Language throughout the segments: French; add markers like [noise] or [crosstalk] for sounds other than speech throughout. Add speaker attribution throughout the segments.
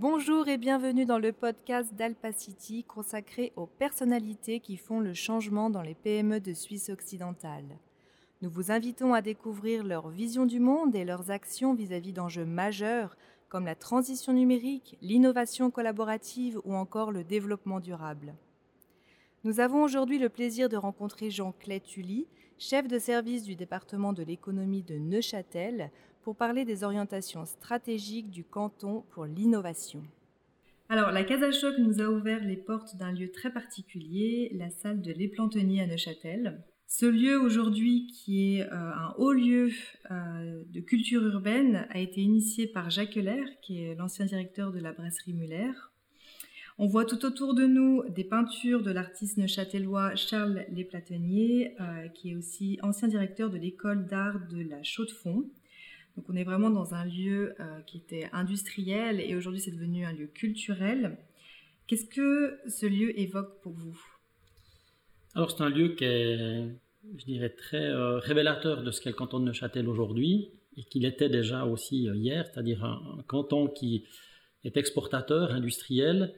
Speaker 1: Bonjour et bienvenue dans le podcast d'Alpacity consacré aux personnalités qui font le changement dans les PME de Suisse occidentale. Nous vous invitons à découvrir leur vision du monde et leurs actions vis-à-vis d'enjeux majeurs comme la transition numérique, l'innovation collaborative ou encore le développement durable. Nous avons aujourd'hui le plaisir de rencontrer Jean Clay Tully, chef de service du département de l'économie de Neuchâtel, pour parler des orientations stratégiques du canton pour l'innovation. Alors, la Casa Choc nous a ouvert les portes d'un lieu très particulier, la salle de l'Éplantenier à Neuchâtel. Ce lieu aujourd'hui, qui est euh, un haut lieu euh, de culture urbaine, a été initié par Jacques Heller, qui est l'ancien directeur de la brasserie Muller. On voit tout autour de nous des peintures de l'artiste neuchâtelois Charles Lesplatenier, euh, qui est aussi ancien directeur de l'école d'art de la Chaux-de-Fonds. Donc on est vraiment dans un lieu euh, qui était industriel et aujourd'hui c'est devenu un lieu culturel. Qu'est-ce que ce lieu évoque pour vous?
Speaker 2: Alors c'est un lieu qui est, je dirais, très euh, révélateur de ce qu'est le canton de Neuchâtel aujourd'hui et qu'il était déjà aussi euh, hier, c'est-à-dire un, canton qui est exportateur, industriel,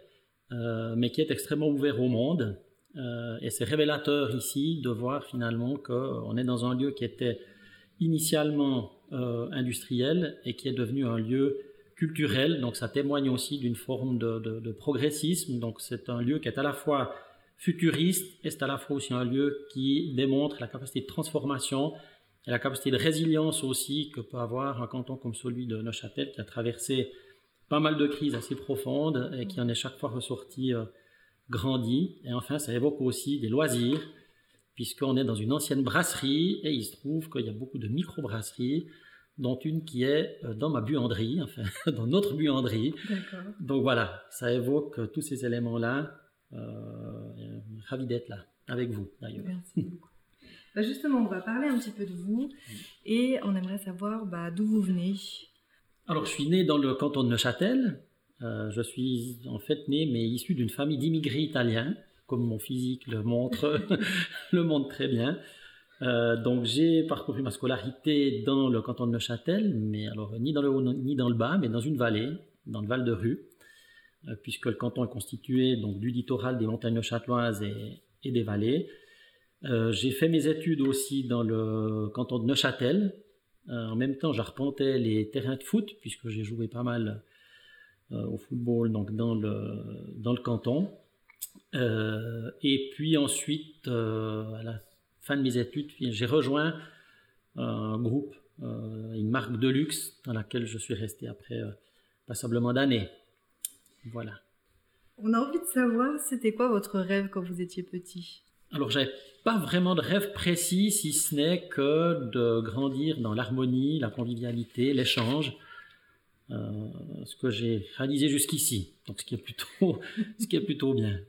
Speaker 2: mais qui est extrêmement ouvert au monde. et c'est révélateur ici de voir finalement qu'on est dans un lieu qui était initialement euh, industriel et qui est devenu un lieu culturel. Donc ça témoigne aussi d'une forme de, progressisme. Donc c'est un lieu qui est à la fois futuriste et c'est à la fois aussi un lieu qui démontre la capacité de transformation et la capacité de résilience aussi que peut avoir un canton comme celui de Neuchâtel qui a traversé pas mal de crises assez profondes et qui en est chaque fois ressorti euh, grandi. Et enfin, ça évoque aussi des loisirs puisqu'on est dans une ancienne brasserie et il se trouve qu'il y a beaucoup de micro-brasseries, dont une qui est euh, dans ma buanderie, enfin [laughs] dans notre buanderie. Donc voilà, ça évoque tous ces éléments-là. Euh, ravi d'être là avec vous d'ailleurs.
Speaker 1: Merci beaucoup. [laughs] Bah, justement, on va parler un petit peu de vous et on aimerait savoir bah, d'où vous venez.
Speaker 2: Alors, je suis né dans le canton de Neuchâtel. Euh, je suis en fait né, mais issu d'une famille d'immigrés italiens comme mon physique le montre, [laughs] [laughs] le montre très bien. Euh, donc j'ai parcouru ma scolarité dans le canton de Neuchâtel, mais alors ni dans le haut ni dans le bas, mais dans une vallée, dans le Val de Rue, euh, puisque le canton est constitué donc du littoral des montagnes neuchâteloises et, et des vallées. Euh, j'ai fait mes études aussi dans le canton de Neuchâtel. en même temps, j'arpentais les terrains de foot, puisque j'ai joué pas mal au football donc dans le, dans le canton. Euh, et puis ensuite, euh, à la fin de mes études, j'ai rejoint un groupe, euh, une marque de luxe dans laquelle je suis resté après passablement d'années. Voilà.
Speaker 1: On a envie de savoir, c'était quoi votre rêve quand vous étiez petit?
Speaker 2: Alors, j'avais pas vraiment de rêve précis, si ce n'est que de grandir dans l'harmonie, la convivialité, l'échange. ce que j'ai réalisé jusqu'ici, donc ce qui est plutôt, [laughs] ce qui est plutôt bien.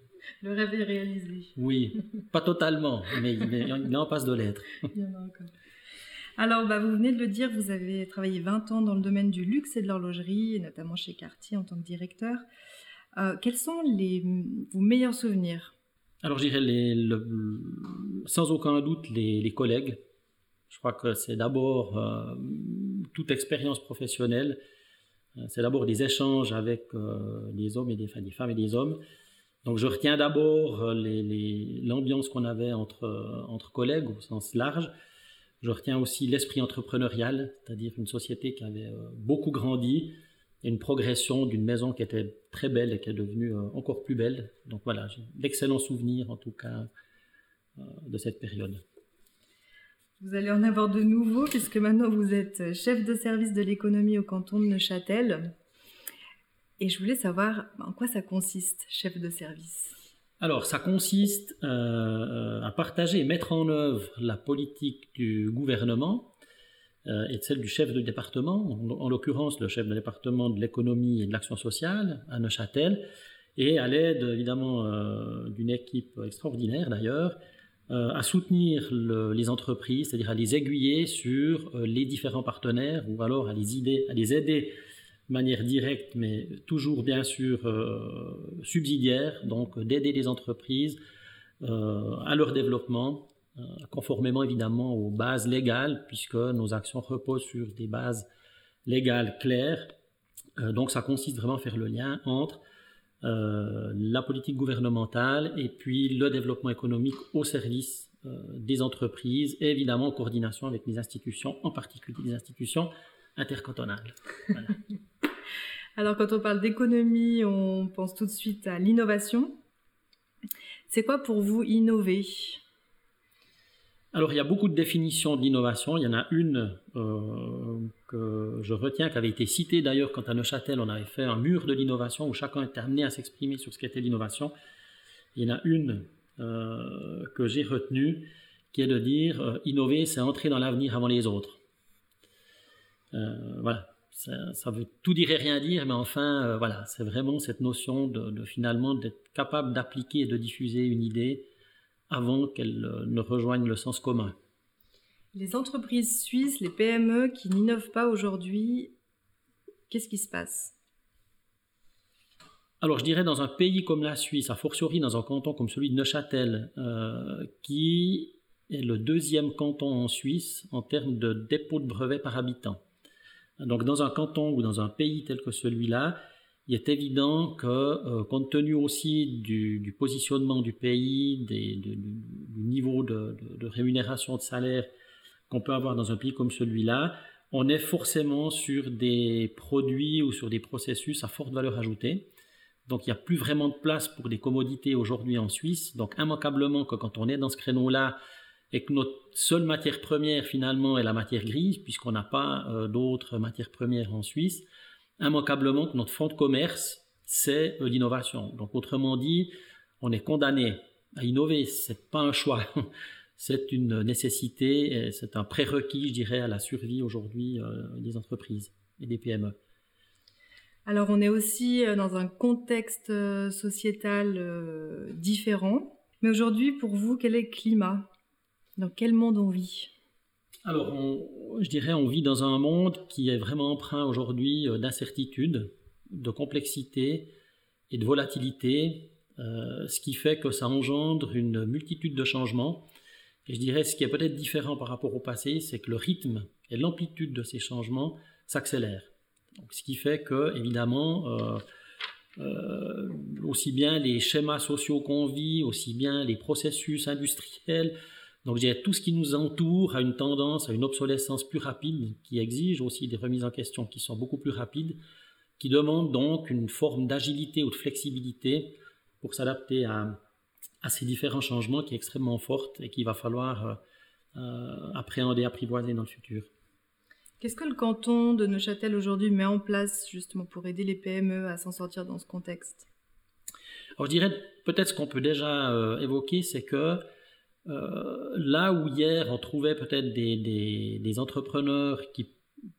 Speaker 1: Le rêve est réalisé.
Speaker 2: Oui, pas totalement, mais il est, en passe de l'être. il y en a encore.
Speaker 1: Alors, bah, vous venez de le dire, vous avez travaillé 20 ans dans le domaine du luxe et de l'horlogerie, notamment chez Cartier en tant que directeur. Euh, quels sont les, vos meilleurs souvenirs?
Speaker 2: Alors, je dirais sans aucun doute les, collègues. Je crois que c'est d'abord euh, toute expérience professionnelle. Euh, c'est d'abord des échanges avec des hommes et des femmes et des hommes. Donc je retiens d'abord euh, l'ambiance qu'on avait entre, euh, entre collègues au sens large. Je retiens aussi l'esprit entrepreneurial, c'est-à-dire une société qui avait euh, beaucoup grandi et une progression d'une maison qui était très belle et qui est devenue encore plus belle. Donc voilà, j'ai d'excellents souvenirs en tout cas de cette période.
Speaker 1: Vous allez en avoir de nouveaux puisque maintenant vous êtes chef de service de l'économie au canton de Neuchâtel. Et je voulais savoir en quoi ça consiste, chef de service?
Speaker 2: Alors, ça consiste euh, à partager et mettre en œuvre la politique du gouvernement euh, et celle du chef de département, en, l'occurrence le chef de département de l'économie et de l'action sociale à Neuchâtel, et à l'aide évidemment euh, d'une équipe extraordinaire d'ailleurs, à soutenir les entreprises, c'est-à-dire à les aiguiller sur les différents partenaires ou alors à les, aider, à les aider manière directe, mais toujours bien sûr euh, subsidiaire, donc d'aider les entreprises euh, à leur développement, euh, conformément évidemment aux bases légales, puisque nos actions reposent sur des bases légales claires donc ça consiste vraiment à faire le lien entre la politique gouvernementale et puis le développement économique au service des entreprises évidemment en coordination avec les institutions, en particulier les institutions intercantonales. [laughs]
Speaker 1: Alors quand on parle d'économie, on pense tout de suite à l'innovation. C'est quoi pour vous innover?
Speaker 2: Alors, il y a beaucoup de définitions de l'innovation. Il y en a une euh, que je retiens, qui avait été citée d'ailleurs quand à Neuchâtel, on avait fait un mur de l'innovation où chacun était amené à s'exprimer sur ce qu'était l'innovation. Il y en a une euh, que j'ai retenue, qui est de dire euh, innover, c'est entrer dans l'avenir avant les autres. voilà, ça, veut tout dire et rien dire, mais enfin, voilà, c'est vraiment cette notion de finalement d'être capable d'appliquer et de diffuser une idée avant qu'elles euh, ne rejoignent le sens commun.
Speaker 1: Les entreprises suisses, les PME qui n'innovent pas aujourd'hui, qu'est-ce qui se passe?
Speaker 2: Alors je dirais dans un pays comme la Suisse, a fortiori dans un canton comme celui de Neuchâtel, euh, qui est le deuxième canton en Suisse en termes de dépôt de brevets par habitant. Donc dans un canton ou dans un pays tel que celui-là, il est évident que, euh, compte tenu aussi du, positionnement du pays, du niveau de, rémunération de salaire qu'on peut avoir dans un pays comme celui-là, on est forcément sur des produits ou sur des processus à forte valeur ajoutée. Donc il n'y a plus vraiment de place pour des commodités aujourd'hui en Suisse. Donc immanquablement que quand on est dans ce créneau-là et que notre seule matière première finalement est la matière grise, puisqu'on n'a pas euh, d'autres matières premières en Suisse, immanquablement que notre fond de commerce, c'est euh, l'innovation. Donc, autrement dit, on est condamné à innover. C'est pas un choix. [laughs] c'est une nécessité, c'est un prérequis, je dirais, à la survie aujourd'hui euh, des entreprises et des PME.
Speaker 1: Alors, on est aussi dans un contexte sociétal différent. Mais aujourd'hui, pour vous, quel est le climat? Dans quel monde on vit?
Speaker 2: Alors, je dirais, on vit dans un monde qui est vraiment empreint aujourd'hui euh, d'incertitude, de complexité et de volatilité, euh, ce qui fait que ça engendre une multitude de changements. Et je dirais, ce qui est peut-être différent par rapport au passé, c'est que le rythme et l'amplitude de ces changements s'accélèrent. ce qui fait que, évidemment, euh, aussi bien les schémas sociaux qu'on vit, aussi bien les processus industriels, donc, je tout ce qui nous entoure a une tendance à une obsolescence plus rapide qui exige aussi des remises en question qui sont beaucoup plus rapides, qui demandent donc une forme d'agilité ou de flexibilité pour s'adapter à, ces différents changements qui est extrêmement forte et qu'il va falloir euh, euh, appréhender, apprivoiser dans le futur.
Speaker 1: Qu'est-ce que le canton de Neuchâtel aujourd'hui met en place justement pour aider les PME à s'en sortir dans ce contexte?
Speaker 2: Alors je dirais peut-être ce qu'on peut déjà euh, évoquer, c'est que là où hier on trouvait peut-être des, entrepreneurs qui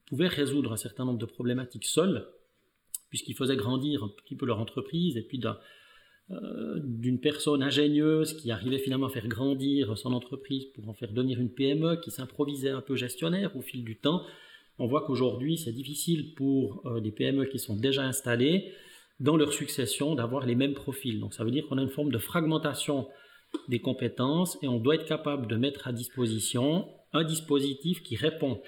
Speaker 2: pouvaient résoudre un certain nombre de problématiques seuls, puisqu'ils faisaient grandir un petit peu leur entreprise, et puis euh, d'une personne ingénieuse qui arrivait finalement à faire grandir son entreprise pour en faire devenir une PME, qui s'improvisait un peu gestionnaire au fil du temps, on voit qu'aujourd'hui c'est difficile pour euh, des PME qui sont déjà installées dans leur succession d'avoir les mêmes profils. Donc ça veut dire qu'on a une forme de fragmentation des compétences et on doit être capable de mettre à disposition un dispositif qui répond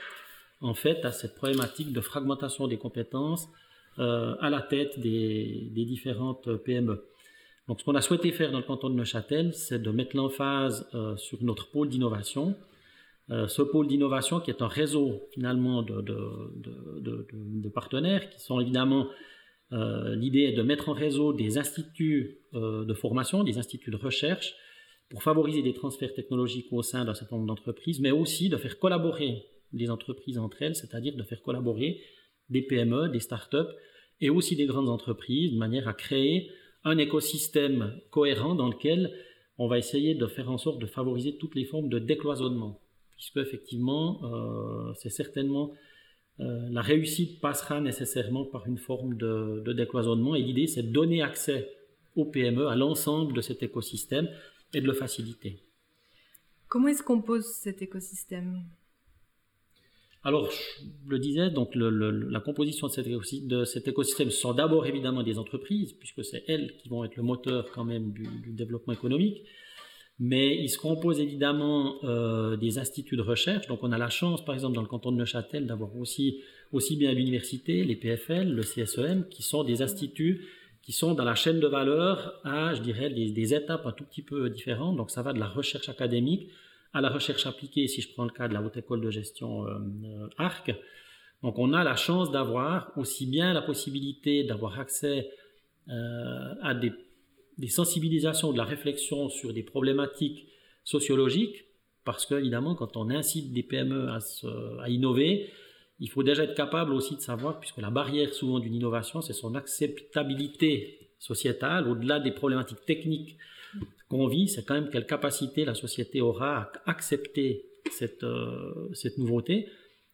Speaker 2: en fait à cette problématique de fragmentation des compétences euh, à la tête des, différentes PME. Donc ce qu'on a souhaité faire dans le canton de Neuchâtel, c'est de mettre l'emphase euh, sur notre pôle d'innovation. Euh, ce pôle d'innovation qui est un réseau finalement de, de partenaires qui sont évidemment l'idée est de mettre en réseau des instituts de formation, des instituts de recherche, pour favoriser des transferts technologiques au sein d'un certain nombre d'entreprises, mais aussi de faire collaborer les entreprises entre elles, c'est-à-dire de faire collaborer des PME, des start-up et aussi des grandes entreprises de manière à créer un écosystème cohérent dans lequel on va essayer de faire en sorte de favoriser toutes les formes de décloisonnement, puisque effectivement, euh, c'est certainement euh, la réussite passera nécessairement par une forme de, de décloisonnement, et l'idée c'est de donner accès aux PME à l'ensemble de cet écosystème et de le faciliter.
Speaker 1: Comment est-ce qu'on pose cet écosystème?
Speaker 2: Alors, je le disais, donc la composition de cet, de cet, écosystème sont d'abord évidemment des entreprises, puisque c'est elles qui vont être le moteur quand même du, développement économique. Mais il se compose évidemment euh, des instituts de recherche. Donc on a la chance, par exemple, dans le canton de Neuchâtel, d'avoir aussi, aussi bien l'université, les PFL, le CSEM, qui sont des instituts qui sont dans la chaîne de valeur à, je dirais, des, étapes un tout petit peu différentes. Donc ça va de la recherche académique à la recherche appliquée, si je prends le cas de la Haute École de Gestion euh, euh, ARC. Donc on a la chance d'avoir aussi bien la possibilité d'avoir accès à des des sensibilisations, de la réflexion sur des problématiques sociologiques, parce qu'évidemment, quand on incite des PME à, innover, il faut déjà être capable aussi de savoir, puisque la barrière souvent d'une innovation, c'est son acceptabilité sociétale, au-delà des problématiques techniques qu'on vit, c'est quand même quelle capacité la société aura à accepter cette, euh, cette nouveauté.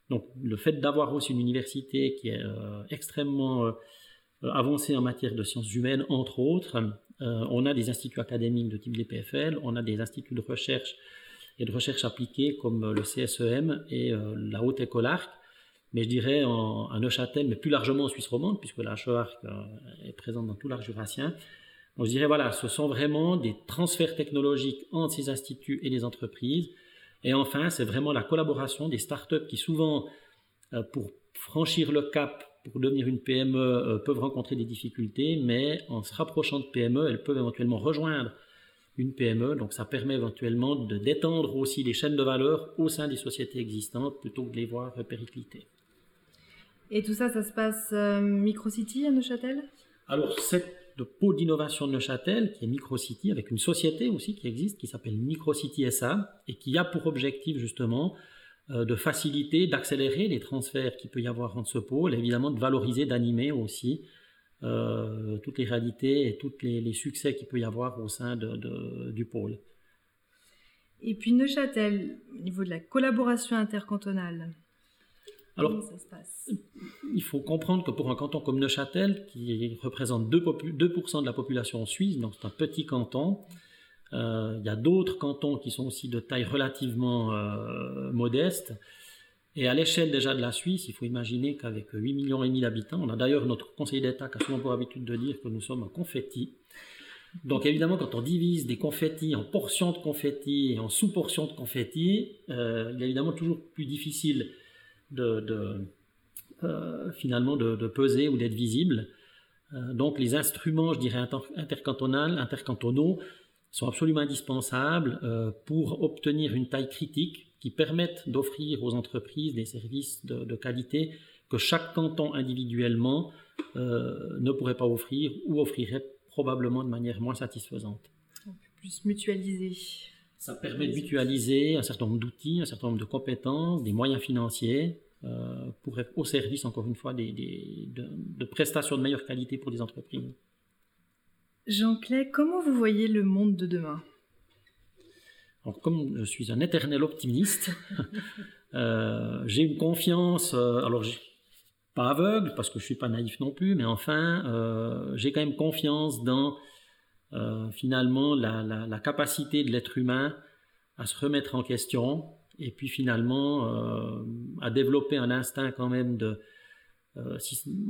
Speaker 2: Donc le fait d'avoir aussi une université qui est euh, extrêmement euh, avancée en matière de sciences humaines, entre autres, on a des instituts académiques de type DPFL, on a des instituts de recherche et de recherche appliquée comme le CSEM et la Haute École Arc, mais je dirais en, à Neuchâtel, mais plus largement en Suisse romande, puisque la HEARC est présente dans tout l'arc jurassien. Donc je dirais, voilà, ce sont vraiment des transferts technologiques entre ces instituts et les entreprises. Et enfin, c'est vraiment la collaboration des startups qui souvent, pour franchir le cap pour devenir une PME euh, peuvent rencontrer des difficultés, mais en se rapprochant de PME, elles peuvent éventuellement rejoindre une PME. Donc ça permet éventuellement de d'étendre aussi les chaînes de valeur au sein des sociétés existantes plutôt que de les voir péricliter.
Speaker 1: Et tout ça, ça se passe euh, Microcity à Neuchâtel?
Speaker 2: Alors cette pôle d'innovation de Neuchâtel, qui est Microcity, avec une société aussi qui existe, qui s'appelle Microcity SA, et qui a pour objectif justement euh, de faciliter, d'accélérer les transferts qu'il peut y avoir entre ce pôle, et évidemment de valoriser, d'animer aussi euh, toutes les réalités et tous les, succès qu'il peut y avoir au sein du pôle.
Speaker 1: Et puis Neuchâtel, au niveau de la collaboration intercantonale,
Speaker 2: alors, comment ça se passe? Il faut comprendre que pour un canton comme Neuchâtel, qui représente 2%, 2 de la population suisse, donc c'est un petit canton, euh, il y a d'autres cantons qui sont aussi de taille relativement euh, modeste. Et à l'échelle déjà de la Suisse, il faut imaginer qu'avec 8 millions et demi d'habitants, on a d'ailleurs notre conseiller d'État qui a souvent pour habitude de dire que nous sommes un confetti. Donc évidemment, quand on divise des confettis en portions de confettis et en sous-portions de confettis, euh, il est évidemment toujours plus difficile de, finalement de, peser ou d'être visible. donc les instruments, je dirais, intercantonaux, intercantonaux sont absolument indispensables euh, pour obtenir une taille critique qui permette d'offrir aux entreprises des services de, qualité que chaque canton individuellement euh, ne pourrait pas offrir ou offrirait probablement de manière moins satisfaisante.
Speaker 1: Plus mutualiser.
Speaker 2: Ça permet de mutualiser un certain nombre d'outils, un certain nombre de compétences, des moyens financiers euh, pour être au service, encore une fois, des, de, de prestations de meilleure qualité pour les entreprises.
Speaker 1: Jean-Clay, comment vous voyez le monde de demain?
Speaker 2: Alors, comme je suis un éternel optimiste, [laughs] euh, j'ai une confiance, euh, alors pas aveugle parce que je suis pas naïf non plus, mais enfin, j'ai quand même confiance dans finalement la, capacité de l'être humain à se remettre en question et puis finalement à développer un instinct quand même de,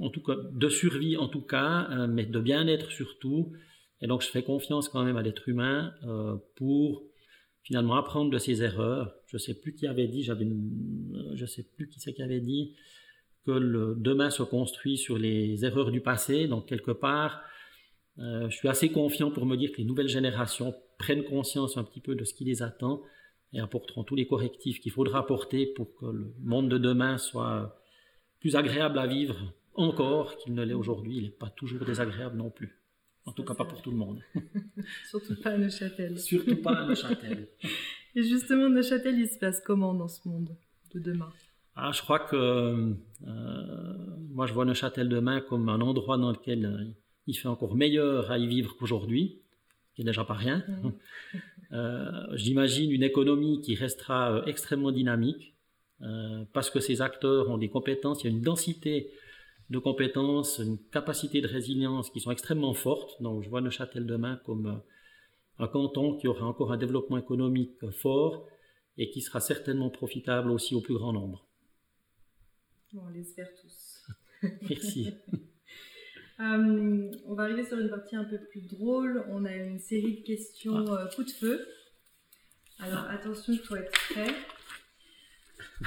Speaker 2: en tout cas, de survie en tout cas, euh, mais de bien-être surtout. Et donc je fais confiance quand même à l'être humain euh, pour finalement apprendre de ses erreurs. Je sais plus qui avait dit, j'avais, euh, je sais plus qui c'est qui avait dit que le demain se construit sur les erreurs du passé. Donc quelque part, je suis assez confiant pour me dire que les nouvelles générations prennent conscience un petit peu de ce qui les attend et apporteront tous les correctifs qu'il faudra apporter pour que le monde de demain soit plus agréable à vivre encore qu'il ne l'est aujourd'hui. Il n'est pas toujours désagréable non plus. En tout cas, pas pour tout le monde. [laughs]
Speaker 1: Surtout pas à Neuchâtel.
Speaker 2: Surtout pas à Neuchâtel. [laughs]
Speaker 1: Et justement, Neuchâtel, il se passe comment dans ce monde de demain?
Speaker 2: Ah, Je crois que euh, moi, je vois Neuchâtel demain comme un endroit dans lequel euh, il fait encore meilleur à y vivre qu'aujourd'hui, qui n'est déjà pas rien. [laughs] Euh, j'imagine une économie qui restera extrêmement dynamique, euh, parce que ces acteurs ont des compétences, il y a une densité de compétences, une capacité de résilience qui sont extrêmement fortes. Donc je vois Neuchâtel demain comme euh, un canton qui aura encore un développement économique fort et qui sera certainement profitable aussi au plus grand nombre.
Speaker 1: on l'espère tous.
Speaker 2: Merci. [laughs]
Speaker 1: Euh, on va arriver sur une partie un peu plus drôle. On a une série de questions coup de feu. Alors attention, il faut être prêt.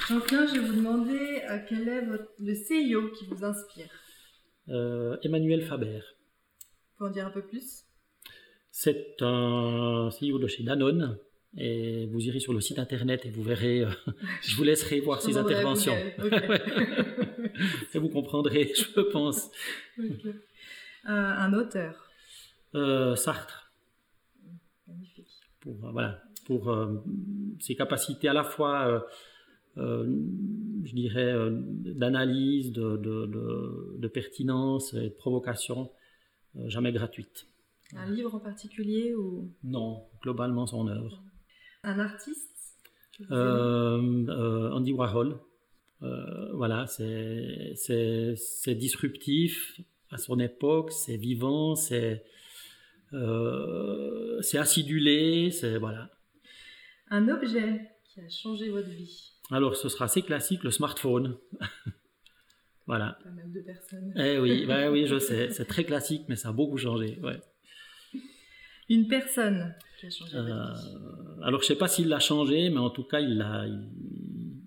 Speaker 1: Jean-Pierre, je vais vous demander euh, quel est votre- le CIO qui vous inspire?
Speaker 2: Euh, Emmanuel Faber.
Speaker 1: Vous pouvez en dire un peu plus
Speaker 2: C'est un CEO de chez Danone. Et vous irez sur le site internet et vous verrez, euh, [laughs] je vous laisserai voir
Speaker 1: à
Speaker 2: interventions. Et [laughs] vous comprendrez, [laughs] je pense.
Speaker 1: Euh, un auteur.
Speaker 2: Euh, Sartre,
Speaker 1: Magnifique.
Speaker 2: pour, voilà, pour ses capacités à la fois, je dirais, d'analyse, de, de- de- de pertinence et de provocation, jamais gratuite.
Speaker 1: Un livre en particulier ou?
Speaker 2: Non, globalement son œuvre.
Speaker 1: Un artiste
Speaker 2: Euh, euh, Andy Warhol, euh, voilà, c'est disruptif à son époque, c'est vivant, c'est c'est acidulé, c'est voilà.
Speaker 1: Un objet qui a changé votre vie.
Speaker 2: Alors ce sera assez classique, le smartphone. [laughs] voilà.
Speaker 1: Pas mal de personnes.
Speaker 2: Eh oui, [laughs] bah oui, je sais, c'est très classique, mais ça a beaucoup changé. Ouais.
Speaker 1: Une personne qui a changé
Speaker 2: Euh,
Speaker 1: vie.
Speaker 2: Alors je sais pas s'il l'a changé, mais en tout cas il l'a il,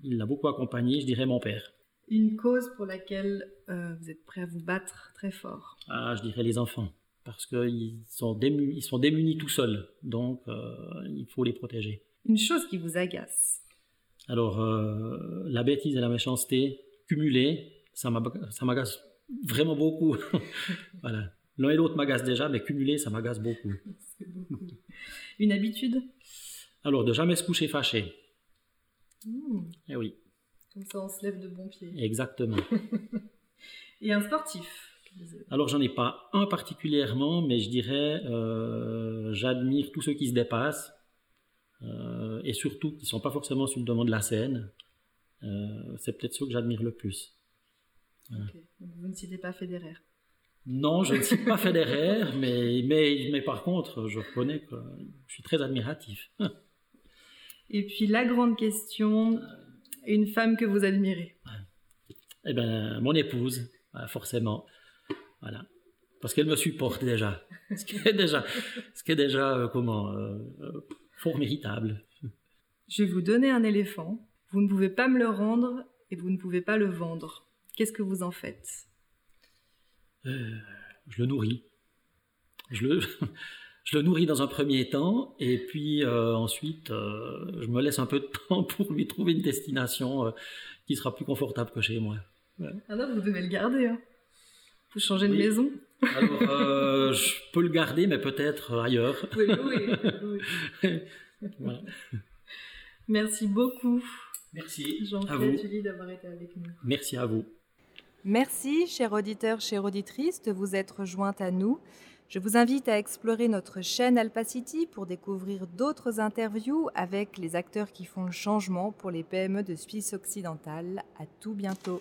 Speaker 2: il l'a beaucoup accompagné. Je dirais mon père.
Speaker 1: Une cause pour laquelle euh, vous êtes prêt à vous battre très fort.
Speaker 2: Ah, je dirais les enfants, parce qu'ils sont, démunis, ils sont démunis tout seuls, donc euh, il faut les protéger.
Speaker 1: Une chose qui vous agace.
Speaker 2: Alors, euh, la bêtise et la méchanceté cumulées, ça m'agace vraiment beaucoup. [laughs] voilà. L'un et l'autre m'agacent déjà, mais cumulé, ça m'agace beaucoup. [laughs]
Speaker 1: Une habitude?
Speaker 2: Alors, de jamais se coucher fâché.
Speaker 1: Mmh,
Speaker 2: Eh oui,
Speaker 1: Comme ça, on se lève de bon pied.
Speaker 2: exactement. [laughs]
Speaker 1: Et un sportif.
Speaker 2: Alors, j'en ai pas un particulièrement, mais je dirais, euh, j'admire tous ceux qui se dépassent, euh, et surtout qui sont pas forcément sur le devant de la scène. Euh, c'est peut-être ceux que j'admire le plus.
Speaker 1: Donc, vous ne citez pas Federer.
Speaker 2: Non, je ne suis pas [laughs] Federer, mais, mais, mais par contre, je reconnais que je suis très admiratif.
Speaker 1: Et puis la grande question, une femme que vous admirez.
Speaker 2: Eh bien, mon épouse, voilà, forcément. Voilà. Parce qu'elle me supporte déjà. [laughs] Ce qui est déjà, ce qui est déjà euh, comment, euh, euh, fort méritable.
Speaker 1: Je vais vous donner un éléphant. Vous ne pouvez pas me le rendre et vous ne pouvez pas le vendre. Qu'est-ce que vous en faites?
Speaker 2: Euh, je le nourris. Je le, [laughs] je le nourris dans un premier temps, et puis euh, ensuite, euh, je me laisse un peu de [laughs] temps pour lui trouver une destination euh, qui sera plus confortable que chez moi.
Speaker 1: Ah non, vous devez le garder. Hein. Vous changez de maison
Speaker 2: Alors, euh, [laughs] je peux le garder, mais peut-être ailleurs.
Speaker 1: Oui, oui, oui. [laughs]
Speaker 2: Voilà.
Speaker 1: Merci beaucoup,
Speaker 2: Merci à
Speaker 1: Jean-Pierre
Speaker 2: vous.
Speaker 1: Tully, d'avoir été avec nous.
Speaker 2: Merci à vous.
Speaker 1: Merci, chers auditeurs, chères auditrices, de vous être jointes à nous. Je vous invite à explorer notre chaîne Alpacity pour découvrir d'autres interviews avec les acteurs qui font le changement pour les PME de Suisse occidentale. À tout bientôt.